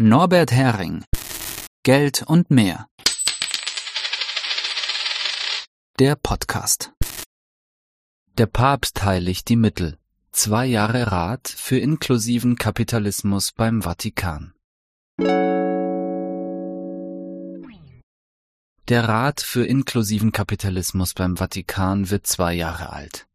Norbert Hering Geld und mehr. Der Podcast. Der Papst heiligt die Mittel. Zwei Jahre Rat für inklusiven Kapitalismus beim Vatikan. Der Rat für inklusiven Kapitalismus beim Vatikan wird zwei Jahre alt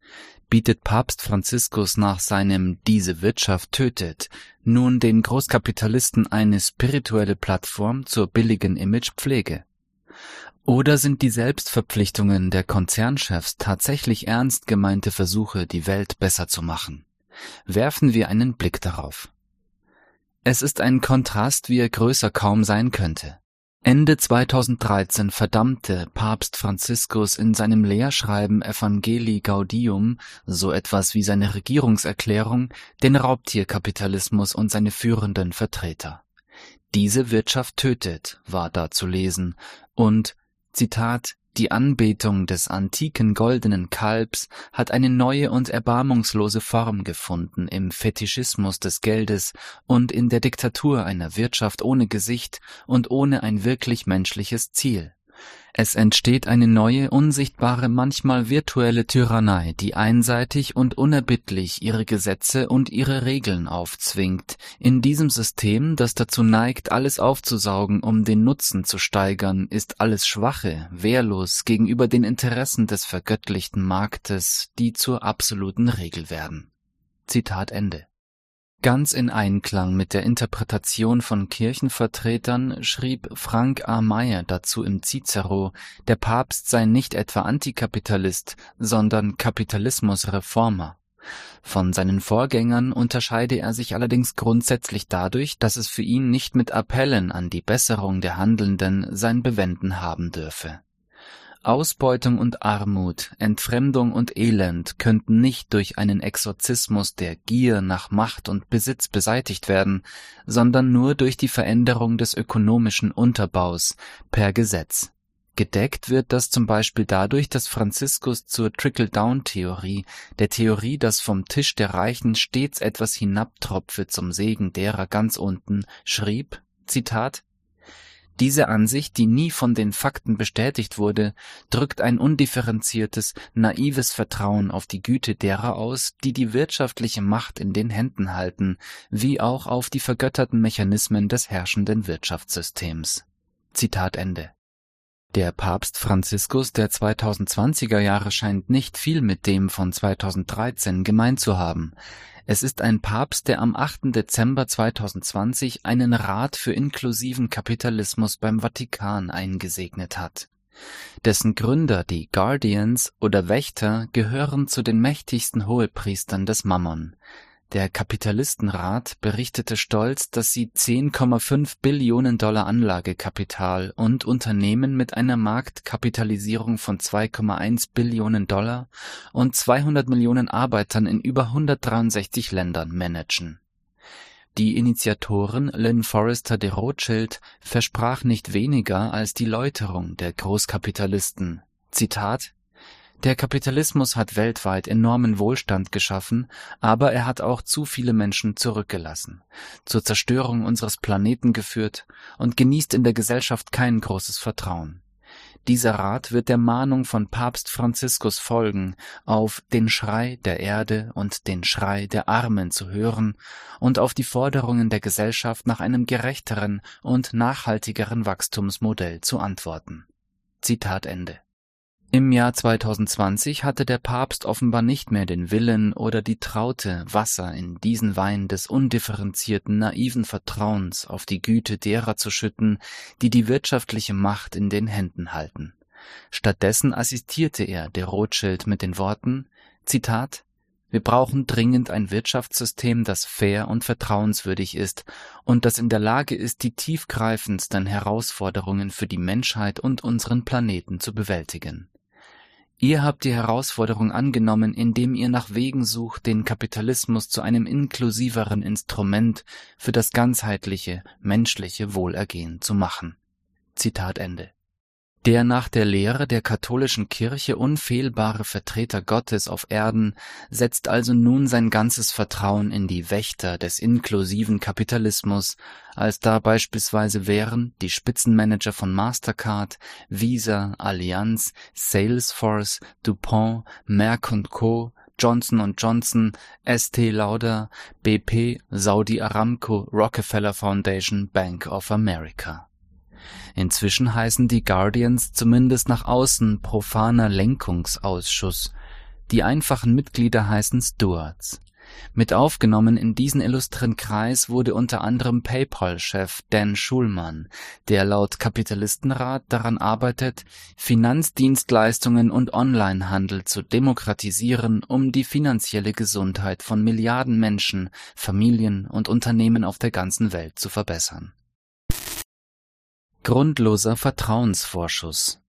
bietet Papst Franziskus nach seinem Diese Wirtschaft tötet nun den Großkapitalisten eine spirituelle Plattform zur billigen Imagepflege? Oder sind die Selbstverpflichtungen der Konzernchefs tatsächlich ernst gemeinte Versuche, die Welt besser zu machen? Werfen wir einen Blick darauf. Es ist ein Kontrast, wie er größer kaum sein könnte. Ende 2013 verdammte Papst Franziskus in seinem Lehrschreiben Evangelii Gaudium, so etwas wie seine Regierungserklärung, den Raubtierkapitalismus und seine führenden Vertreter. Diese Wirtschaft tötet, war da zu lesen, und, Zitat, die Anbetung des antiken goldenen Kalbs hat eine neue und erbarmungslose Form gefunden im Fetischismus des Geldes und in der Diktatur einer Wirtschaft ohne Gesicht und ohne ein wirklich menschliches Ziel. Es entsteht eine neue, unsichtbare, manchmal virtuelle Tyrannei, die einseitig und unerbittlich ihre Gesetze und ihre Regeln aufzwingt, in diesem System, das dazu neigt, alles aufzusaugen, um den Nutzen zu steigern, ist alles Schwache, wehrlos gegenüber den Interessen des vergöttlichten Marktes, die zur absoluten Regel werden. Zitat Ende. Ganz in Einklang mit der Interpretation von Kirchenvertretern schrieb Frank A. Meyer dazu im Cicero, der Papst sei nicht etwa Antikapitalist, sondern Kapitalismusreformer. Von seinen Vorgängern unterscheide er sich allerdings grundsätzlich dadurch, dass es für ihn nicht mit Appellen an die Besserung der Handelnden sein Bewenden haben dürfe Ausbeutung und Armut, Entfremdung und Elend könnten nicht durch einen Exorzismus der Gier nach Macht und Besitz beseitigt werden, sondern nur durch die Veränderung des ökonomischen Unterbaus per Gesetz. Gedeckt wird das zum Beispiel dadurch, dass Franziskus zur Trickle-Down-Theorie, der Theorie, dass vom Tisch der Reichen stets etwas hinabtropfe zum Segen derer ganz unten, schrieb, Zitat, diese Ansicht, die nie von den Fakten bestätigt wurde, drückt ein undifferenziertes, naives Vertrauen auf die Güte derer aus, die die wirtschaftliche Macht in den Händen halten, wie auch auf die vergötterten Mechanismen des herrschenden Wirtschaftssystems. Zitat Ende. Der Papst Franziskus der 2020er Jahre scheint nicht viel mit dem von 2013 gemein zu haben. Es ist ein Papst, der am 8. Dezember 2020 einen Rat für inklusiven Kapitalismus beim Vatikan eingesegnet hat. Dessen Gründer, die Guardians oder Wächter, gehören zu den mächtigsten Hohepriestern des Mammon. Der Kapitalistenrat berichtete stolz, dass sie 10,5 Billionen Dollar Anlagekapital und Unternehmen mit einer Marktkapitalisierung von 2,1 Billionen Dollar und 200 Millionen Arbeitern in über 163 Ländern managen. Die Initiatorin Lynn Forrester de Rothschild versprach nicht weniger als die Läuterung der Großkapitalisten. Zitat der Kapitalismus hat weltweit enormen Wohlstand geschaffen, aber er hat auch zu viele Menschen zurückgelassen, zur Zerstörung unseres Planeten geführt und genießt in der Gesellschaft kein großes Vertrauen. Dieser Rat wird der Mahnung von Papst Franziskus folgen, auf den Schrei der Erde und den Schrei der Armen zu hören und auf die Forderungen der Gesellschaft nach einem gerechteren und nachhaltigeren Wachstumsmodell zu antworten. Zitat Ende. Im Jahr 2020 hatte der Papst offenbar nicht mehr den Willen oder die Traute, Wasser in diesen Wein des undifferenzierten, naiven Vertrauens auf die Güte derer zu schütten, die die wirtschaftliche Macht in den Händen halten. Stattdessen assistierte er der Rothschild mit den Worten, Zitat, wir brauchen dringend ein Wirtschaftssystem, das fair und vertrauenswürdig ist und das in der Lage ist, die tiefgreifendsten Herausforderungen für die Menschheit und unseren Planeten zu bewältigen. Ihr habt die Herausforderung angenommen, indem ihr nach Wegen sucht, den Kapitalismus zu einem inklusiveren Instrument für das ganzheitliche, menschliche Wohlergehen zu machen. Zitat Ende. Der nach der Lehre der katholischen Kirche unfehlbare Vertreter Gottes auf Erden setzt also nun sein ganzes Vertrauen in die Wächter des inklusiven Kapitalismus, als da beispielsweise wären die Spitzenmanager von Mastercard, Visa, Allianz, Salesforce, DuPont, Merck Co., Johnson Johnson, Estee Lauder, BP, Saudi Aramco, Rockefeller Foundation, Bank of America. Inzwischen heißen die Guardians zumindest nach außen profaner Lenkungsausschuss. Die einfachen Mitglieder heißen Stewards. Mit aufgenommen in diesen illustren Kreis wurde unter anderem PayPal-Chef Dan Schulman, der laut Kapitalistenrat daran arbeitet, Finanzdienstleistungen und Onlinehandel zu demokratisieren, um die finanzielle Gesundheit von Milliarden Menschen, Familien und Unternehmen auf der ganzen Welt zu verbessern Grundloser Vertrauensvorschuss.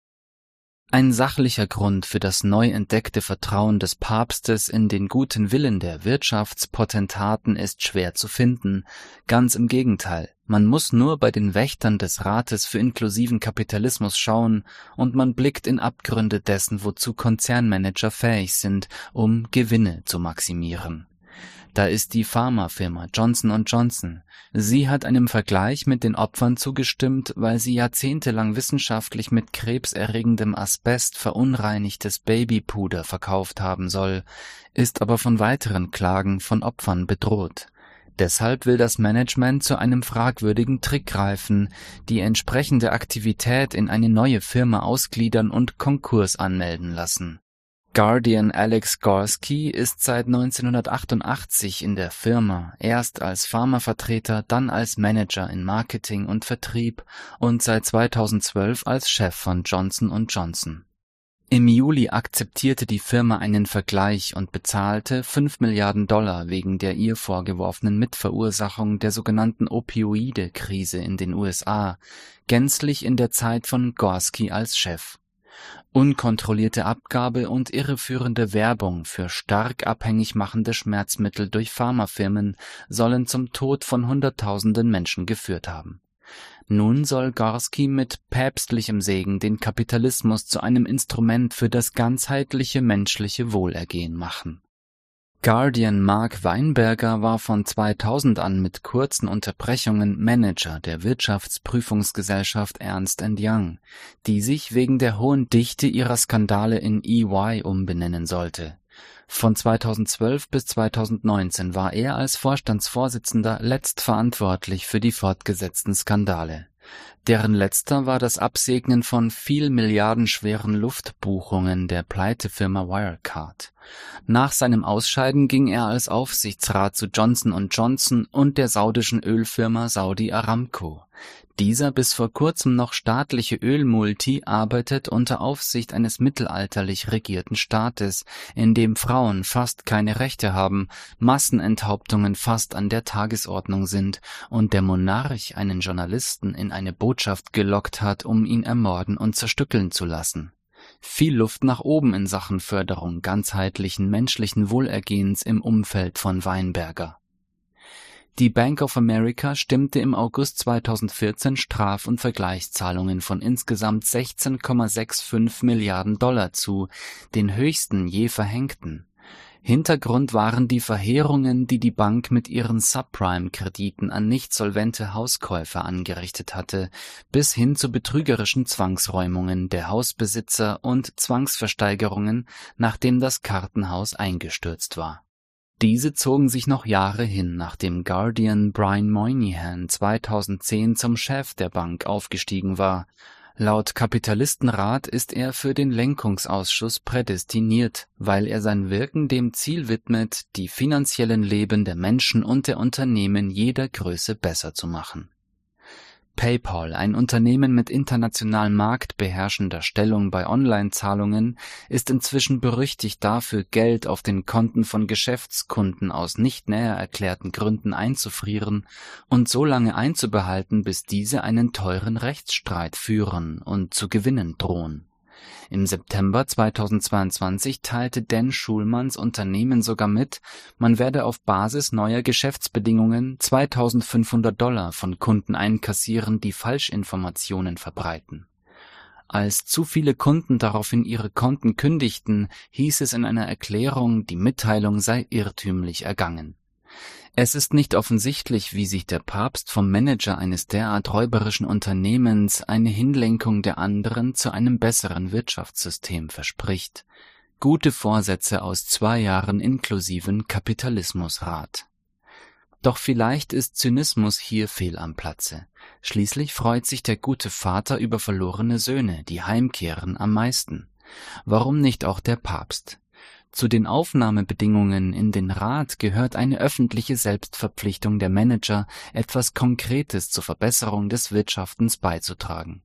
Ein sachlicher Grund für das neu entdeckte Vertrauen des Papstes in den guten Willen der Wirtschaftspotentaten ist schwer zu finden, ganz im Gegenteil, man muss nur bei den Wächtern des Rates für inklusiven Kapitalismus schauen, und man blickt in Abgründe dessen, wozu Konzernmanager fähig sind, um Gewinne zu maximieren da ist die Pharmafirma Johnson Johnson. Sie hat einem Vergleich mit den Opfern zugestimmt, weil sie jahrzehntelang wissenschaftlich mit krebserregendem Asbest verunreinigtes Babypuder verkauft haben soll, ist aber von weiteren Klagen von Opfern bedroht. Deshalb will das Management zu einem fragwürdigen Trick greifen, die entsprechende Aktivität in eine neue Firma ausgliedern und Konkurs anmelden lassen Guardian Alex Gorski ist seit 1988 in der Firma, erst als Pharmavertreter, dann als Manager in Marketing und Vertrieb und seit 2012 als Chef von Johnson Johnson. Im Juli akzeptierte die Firma einen Vergleich und bezahlte 5 Milliarden Dollar wegen der ihr vorgeworfenen Mitverursachung der sogenannten Opioide-Krise in den USA, gänzlich in der Zeit von Gorski als Chef Unkontrollierte Abgabe und irreführende Werbung für stark abhängig machende Schmerzmittel durch Pharmafirmen sollen zum Tod von Hunderttausenden Menschen geführt haben. Nun soll Gorski mit päpstlichem Segen den Kapitalismus zu einem Instrument für das ganzheitliche menschliche Wohlergehen machen Guardian Mark Weinberger war von 2000 an mit kurzen Unterbrechungen Manager der Wirtschaftsprüfungsgesellschaft Ernst Young, die sich wegen der hohen Dichte ihrer Skandale in EY umbenennen sollte. Von 2012 bis 2019 war er als Vorstandsvorsitzender letztverantwortlich für die fortgesetzten Skandale deren letzter war das Absegnen von vielmilliardenschweren Luftbuchungen der Pleitefirma Wirecard. Nach seinem Ausscheiden ging er als Aufsichtsrat zu Johnson Johnson und der saudischen Ölfirma Saudi Aramco. Dieser bis vor kurzem noch staatliche Ölmulti arbeitet unter Aufsicht eines mittelalterlich regierten Staates, in dem Frauen fast keine Rechte haben, Massenenthauptungen fast an der Tagesordnung sind und der Monarch einen Journalisten in eine Botschaft gelockt hat, um ihn ermorden und zerstückeln zu lassen. Viel Luft nach oben in Sachen Förderung ganzheitlichen menschlichen Wohlergehens im Umfeld von Weinberger die Bank of America stimmte im August 2014 Straf und Vergleichszahlungen von insgesamt 16,65 Milliarden Dollar zu, den höchsten je verhängten. Hintergrund waren die Verheerungen, die die Bank mit ihren Subprime-Krediten an nicht solvente Hauskäufer angerichtet hatte, bis hin zu betrügerischen Zwangsräumungen der Hausbesitzer und Zwangsversteigerungen, nachdem das Kartenhaus eingestürzt war diese zogen sich noch Jahre hin, nachdem Guardian Brian Moynihan 2010 zum Chef der Bank aufgestiegen war. Laut Kapitalistenrat ist er für den Lenkungsausschuss prädestiniert, weil er sein Wirken dem Ziel widmet, die finanziellen Leben der Menschen und der Unternehmen jeder Größe besser zu machen PayPal, ein Unternehmen mit international marktbeherrschender Stellung bei Online-Zahlungen, ist inzwischen berüchtigt dafür, Geld auf den Konten von Geschäftskunden aus nicht näher erklärten Gründen einzufrieren und so lange einzubehalten, bis diese einen teuren Rechtsstreit führen und zu gewinnen drohen im September 2022 teilte Dan Schulmans Unternehmen sogar mit, man werde auf Basis neuer Geschäftsbedingungen 2.500 Dollar von Kunden einkassieren, die Falschinformationen verbreiten. Als zu viele Kunden daraufhin ihre Konten kündigten, hieß es in einer Erklärung, die Mitteilung sei irrtümlich ergangen. Es ist nicht offensichtlich, wie sich der Papst vom Manager eines derart räuberischen Unternehmens eine Hinlenkung der anderen zu einem besseren Wirtschaftssystem verspricht. Gute Vorsätze aus zwei Jahren inklusiven Kapitalismusrat. Doch vielleicht ist Zynismus hier fehl am Platze. Schließlich freut sich der gute Vater über verlorene Söhne, die heimkehren, am meisten. Warum nicht auch der Papst? Zu den Aufnahmebedingungen in den Rat gehört eine öffentliche Selbstverpflichtung der Manager, etwas Konkretes zur Verbesserung des Wirtschaftens beizutragen.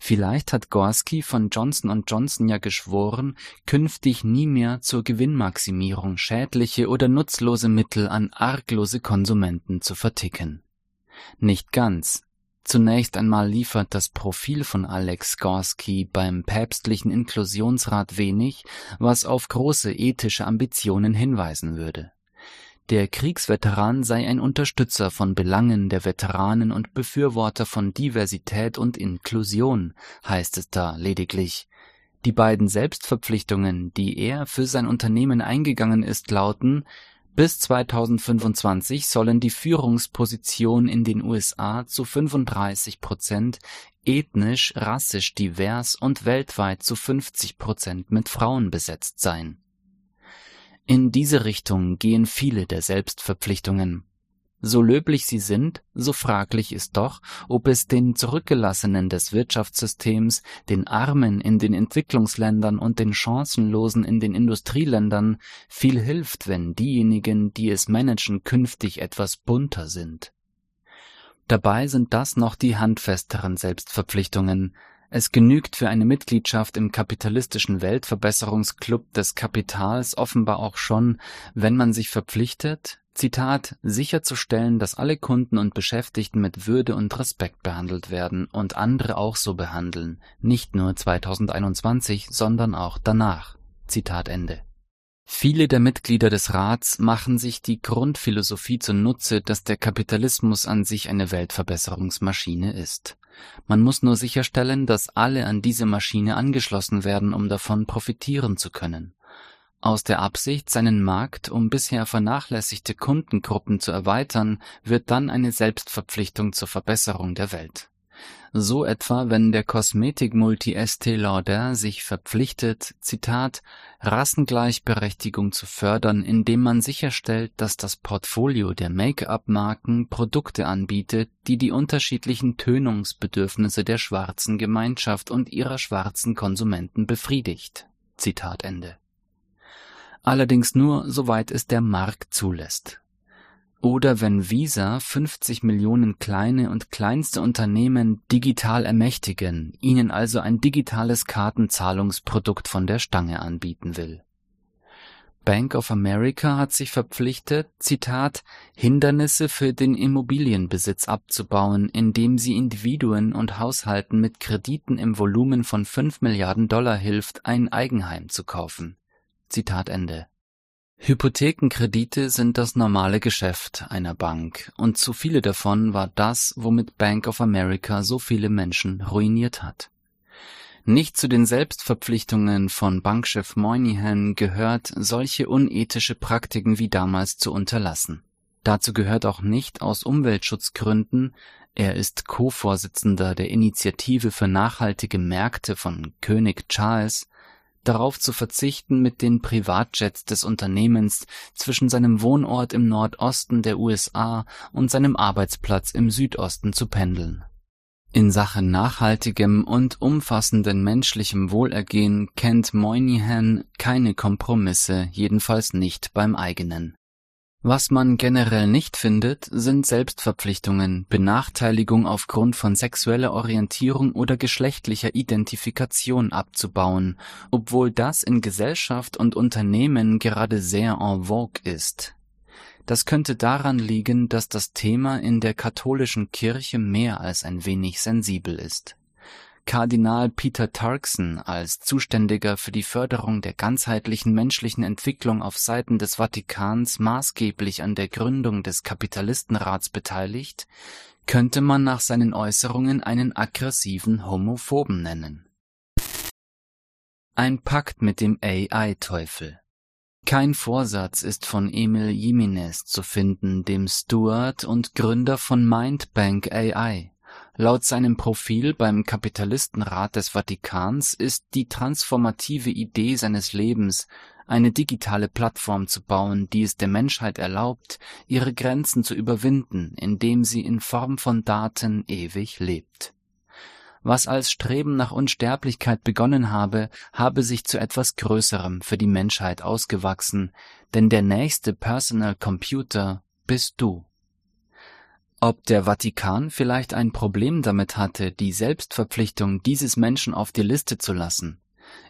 Vielleicht hat Gorski von Johnson Johnson ja geschworen, künftig nie mehr zur Gewinnmaximierung schädliche oder nutzlose Mittel an arglose Konsumenten zu verticken. Nicht ganz, Zunächst einmal liefert das Profil von Alex Gorski beim päpstlichen Inklusionsrat wenig, was auf große ethische Ambitionen hinweisen würde. Der Kriegsveteran sei ein Unterstützer von Belangen der Veteranen und Befürworter von Diversität und Inklusion, heißt es da lediglich. Die beiden Selbstverpflichtungen, die er für sein Unternehmen eingegangen ist, lauten bis 2025 sollen die Führungspositionen in den USA zu 35 Prozent ethnisch, rassisch divers und weltweit zu 50 Prozent mit Frauen besetzt sein. In diese Richtung gehen viele der Selbstverpflichtungen so löblich sie sind, so fraglich ist doch, ob es den Zurückgelassenen des Wirtschaftssystems, den Armen in den Entwicklungsländern und den Chancenlosen in den Industrieländern viel hilft, wenn diejenigen, die es managen, künftig etwas bunter sind. Dabei sind das noch die handfesteren Selbstverpflichtungen, es genügt für eine Mitgliedschaft im kapitalistischen Weltverbesserungsklub des Kapitals offenbar auch schon, wenn man sich verpflichtet, Zitat, sicherzustellen, dass alle Kunden und Beschäftigten mit Würde und Respekt behandelt werden und andere auch so behandeln, nicht nur 2021, sondern auch danach. Zitat Ende. Viele der Mitglieder des Rats machen sich die Grundphilosophie zunutze, dass der Kapitalismus an sich eine Weltverbesserungsmaschine ist. Man muss nur sicherstellen, dass alle an diese Maschine angeschlossen werden, um davon profitieren zu können. Aus der Absicht, seinen Markt um bisher vernachlässigte Kundengruppen zu erweitern, wird dann eine Selbstverpflichtung zur Verbesserung der Welt. So etwa, wenn der Kosmetikmulti Estée Lauder sich verpflichtet, Zitat, Rassengleichberechtigung zu fördern, indem man sicherstellt, dass das Portfolio der Make-up-Marken Produkte anbietet, die die unterschiedlichen Tönungsbedürfnisse der schwarzen Gemeinschaft und ihrer schwarzen Konsumenten befriedigt. Zitat Ende allerdings nur soweit es der Markt zulässt. Oder wenn Visa 50 Millionen kleine und kleinste Unternehmen digital ermächtigen, ihnen also ein digitales Kartenzahlungsprodukt von der Stange anbieten will. Bank of America hat sich verpflichtet, Zitat, Hindernisse für den Immobilienbesitz abzubauen, indem sie Individuen und Haushalten mit Krediten im Volumen von 5 Milliarden Dollar hilft, ein Eigenheim zu kaufen. Zitat Ende. Hypothekenkredite sind das normale Geschäft einer Bank, und zu viele davon war das, womit Bank of America so viele Menschen ruiniert hat. Nicht zu den Selbstverpflichtungen von Bankchef Moynihan gehört, solche unethische Praktiken wie damals zu unterlassen. Dazu gehört auch nicht aus Umweltschutzgründen, er ist Co-Vorsitzender der Initiative für nachhaltige Märkte von König Charles, darauf zu verzichten, mit den Privatjets des Unternehmens zwischen seinem Wohnort im Nordosten der USA und seinem Arbeitsplatz im Südosten zu pendeln. In Sachen nachhaltigem und umfassenden menschlichem Wohlergehen kennt Moynihan keine Kompromisse, jedenfalls nicht beim eigenen. Was man generell nicht findet, sind Selbstverpflichtungen, Benachteiligung aufgrund von sexueller Orientierung oder geschlechtlicher Identifikation abzubauen, obwohl das in Gesellschaft und Unternehmen gerade sehr en vogue ist. Das könnte daran liegen, dass das Thema in der katholischen Kirche mehr als ein wenig sensibel ist Kardinal Peter Turkson als Zuständiger für die Förderung der ganzheitlichen menschlichen Entwicklung auf Seiten des Vatikans maßgeblich an der Gründung des Kapitalistenrats beteiligt, könnte man nach seinen Äußerungen einen aggressiven Homophoben nennen Ein Pakt mit dem AI-Teufel. Kein Vorsatz ist von Emil Jimenez zu finden, dem Steward und Gründer von Mindbank AI. Laut seinem Profil beim Kapitalistenrat des Vatikans ist die transformative Idee seines Lebens, eine digitale Plattform zu bauen, die es der Menschheit erlaubt, ihre Grenzen zu überwinden, indem sie in Form von Daten ewig lebt. Was als Streben nach Unsterblichkeit begonnen habe, habe sich zu etwas Größerem für die Menschheit ausgewachsen, denn der nächste Personal Computer bist du. Ob der Vatikan vielleicht ein Problem damit hatte, die Selbstverpflichtung dieses Menschen auf die Liste zu lassen?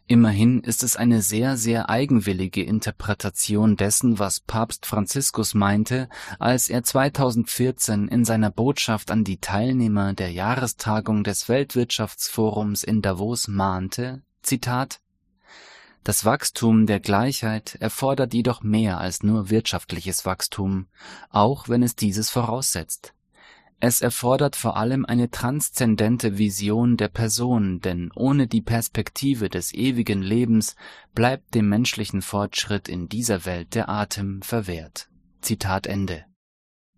Immerhin ist es eine sehr, sehr eigenwillige Interpretation dessen, was Papst Franziskus meinte, als er 2014 in seiner Botschaft an die Teilnehmer der Jahrestagung des Weltwirtschaftsforums in Davos mahnte, Zitat, das Wachstum der Gleichheit erfordert jedoch mehr als nur wirtschaftliches Wachstum, auch wenn es dieses voraussetzt. Es erfordert vor allem eine transzendente Vision der Person, denn ohne die Perspektive des ewigen Lebens bleibt dem menschlichen Fortschritt in dieser Welt der Atem verwehrt. Zitat Ende.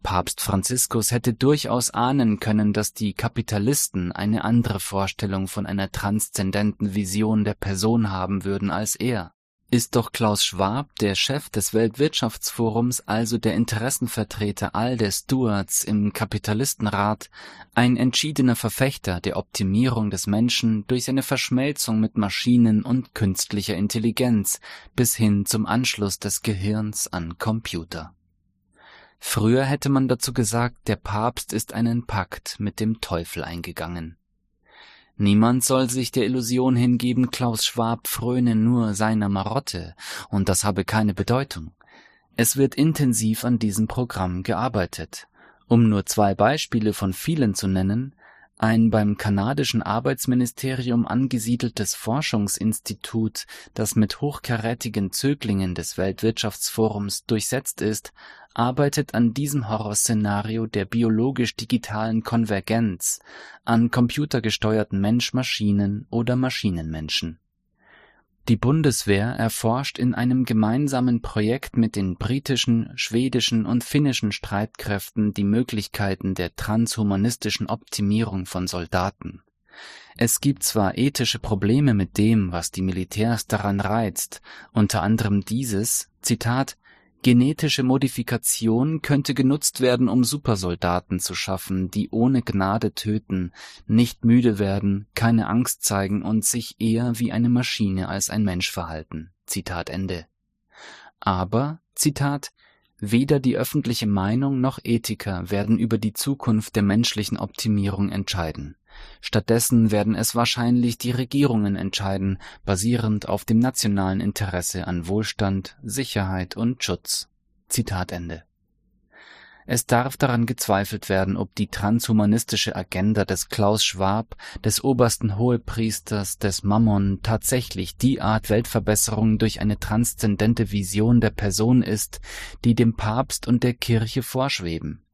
Papst Franziskus hätte durchaus ahnen können, dass die Kapitalisten eine andere Vorstellung von einer transzendenten Vision der Person haben würden als er. Ist doch Klaus Schwab, der Chef des Weltwirtschaftsforums, also der Interessenvertreter all der Stewards im Kapitalistenrat, ein entschiedener Verfechter der Optimierung des Menschen durch seine Verschmelzung mit Maschinen und künstlicher Intelligenz bis hin zum Anschluss des Gehirns an Computer. Früher hätte man dazu gesagt, der Papst ist einen Pakt mit dem Teufel eingegangen. Niemand soll sich der Illusion hingeben, Klaus Schwab fröne nur seiner Marotte, und das habe keine Bedeutung. Es wird intensiv an diesem Programm gearbeitet. Um nur zwei Beispiele von vielen zu nennen, ein beim kanadischen Arbeitsministerium angesiedeltes Forschungsinstitut, das mit hochkarätigen Zöglingen des Weltwirtschaftsforums durchsetzt ist, arbeitet an diesem Horrorszenario der biologisch-digitalen Konvergenz, an computergesteuerten Mensch-Maschinen oder Maschinenmenschen die Bundeswehr erforscht in einem gemeinsamen Projekt mit den britischen, schwedischen und finnischen Streitkräften die Möglichkeiten der transhumanistischen Optimierung von Soldaten. Es gibt zwar ethische Probleme mit dem, was die Militärs daran reizt, unter anderem dieses, Zitat, Genetische Modifikation könnte genutzt werden, um Supersoldaten zu schaffen, die ohne Gnade töten, nicht müde werden, keine Angst zeigen und sich eher wie eine Maschine als ein Mensch verhalten. Zitat Ende. Aber, Zitat, weder die öffentliche Meinung noch Ethiker werden über die Zukunft der menschlichen Optimierung entscheiden. Stattdessen werden es wahrscheinlich die Regierungen entscheiden, basierend auf dem nationalen Interesse an Wohlstand, Sicherheit und Schutz. Zitat Ende. Es darf daran gezweifelt werden, ob die transhumanistische Agenda des Klaus Schwab, des obersten Hohepriesters des Mammon tatsächlich die Art Weltverbesserung durch eine transzendente Vision der Person ist, die dem Papst und der Kirche vorschweben.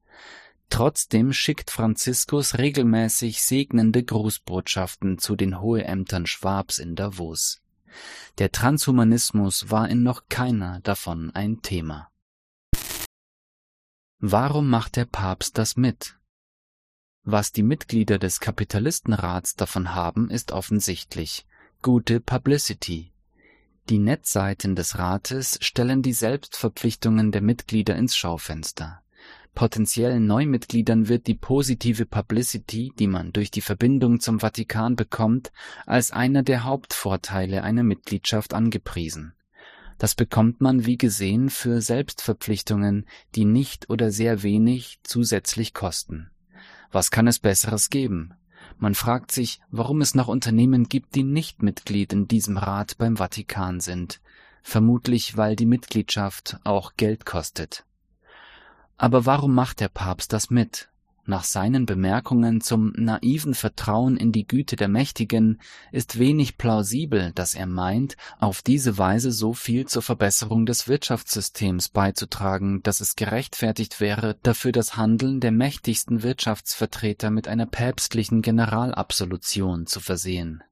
Trotzdem schickt Franziskus regelmäßig segnende Grußbotschaften zu den Hoheämtern Schwabs in Davos. Der Transhumanismus war in noch keiner davon ein Thema. Warum macht der Papst das mit? Was die Mitglieder des Kapitalistenrats davon haben, ist offensichtlich. Gute Publicity. Die Netzseiten des Rates stellen die Selbstverpflichtungen der Mitglieder ins Schaufenster. Potenziellen Neumitgliedern wird die positive Publicity, die man durch die Verbindung zum Vatikan bekommt, als einer der Hauptvorteile einer Mitgliedschaft angepriesen. Das bekommt man wie gesehen für Selbstverpflichtungen, die nicht oder sehr wenig zusätzlich kosten. Was kann es Besseres geben? Man fragt sich, warum es noch Unternehmen gibt, die nicht Mitglied in diesem Rat beim Vatikan sind. Vermutlich, weil die Mitgliedschaft auch Geld kostet. Aber warum macht der Papst das mit? Nach seinen Bemerkungen zum naiven Vertrauen in die Güte der Mächtigen ist wenig plausibel, dass er meint, auf diese Weise so viel zur Verbesserung des Wirtschaftssystems beizutragen, dass es gerechtfertigt wäre, dafür das Handeln der mächtigsten Wirtschaftsvertreter mit einer päpstlichen Generalabsolution zu versehen.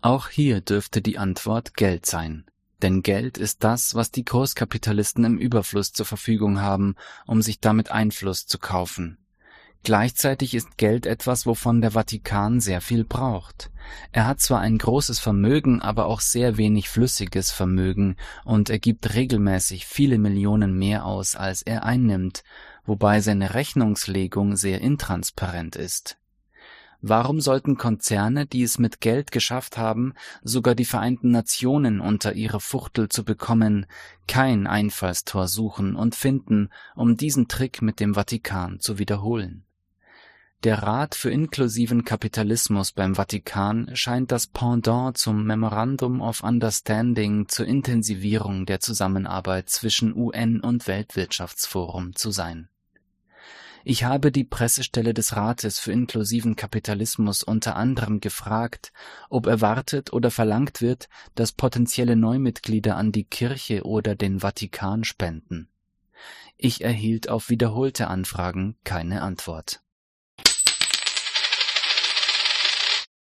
Auch hier dürfte die Antwort Geld sein. Denn Geld ist das, was die Großkapitalisten im Überfluss zur Verfügung haben, um sich damit Einfluss zu kaufen. Gleichzeitig ist Geld etwas, wovon der Vatikan sehr viel braucht. Er hat zwar ein großes Vermögen, aber auch sehr wenig flüssiges Vermögen und er gibt regelmäßig viele Millionen mehr aus, als er einnimmt, wobei seine Rechnungslegung sehr intransparent ist. Warum sollten Konzerne, die es mit Geld geschafft haben, sogar die Vereinten Nationen unter ihre Fuchtel zu bekommen, kein Einfallstor suchen und finden, um diesen Trick mit dem Vatikan zu wiederholen? Der Rat für inklusiven Kapitalismus beim Vatikan scheint das Pendant zum Memorandum of Understanding zur Intensivierung der Zusammenarbeit zwischen UN und Weltwirtschaftsforum zu sein. Ich habe die Pressestelle des Rates für inklusiven Kapitalismus unter anderem gefragt, ob erwartet oder verlangt wird, dass potenzielle Neumitglieder an die Kirche oder den Vatikan spenden. Ich erhielt auf wiederholte Anfragen keine Antwort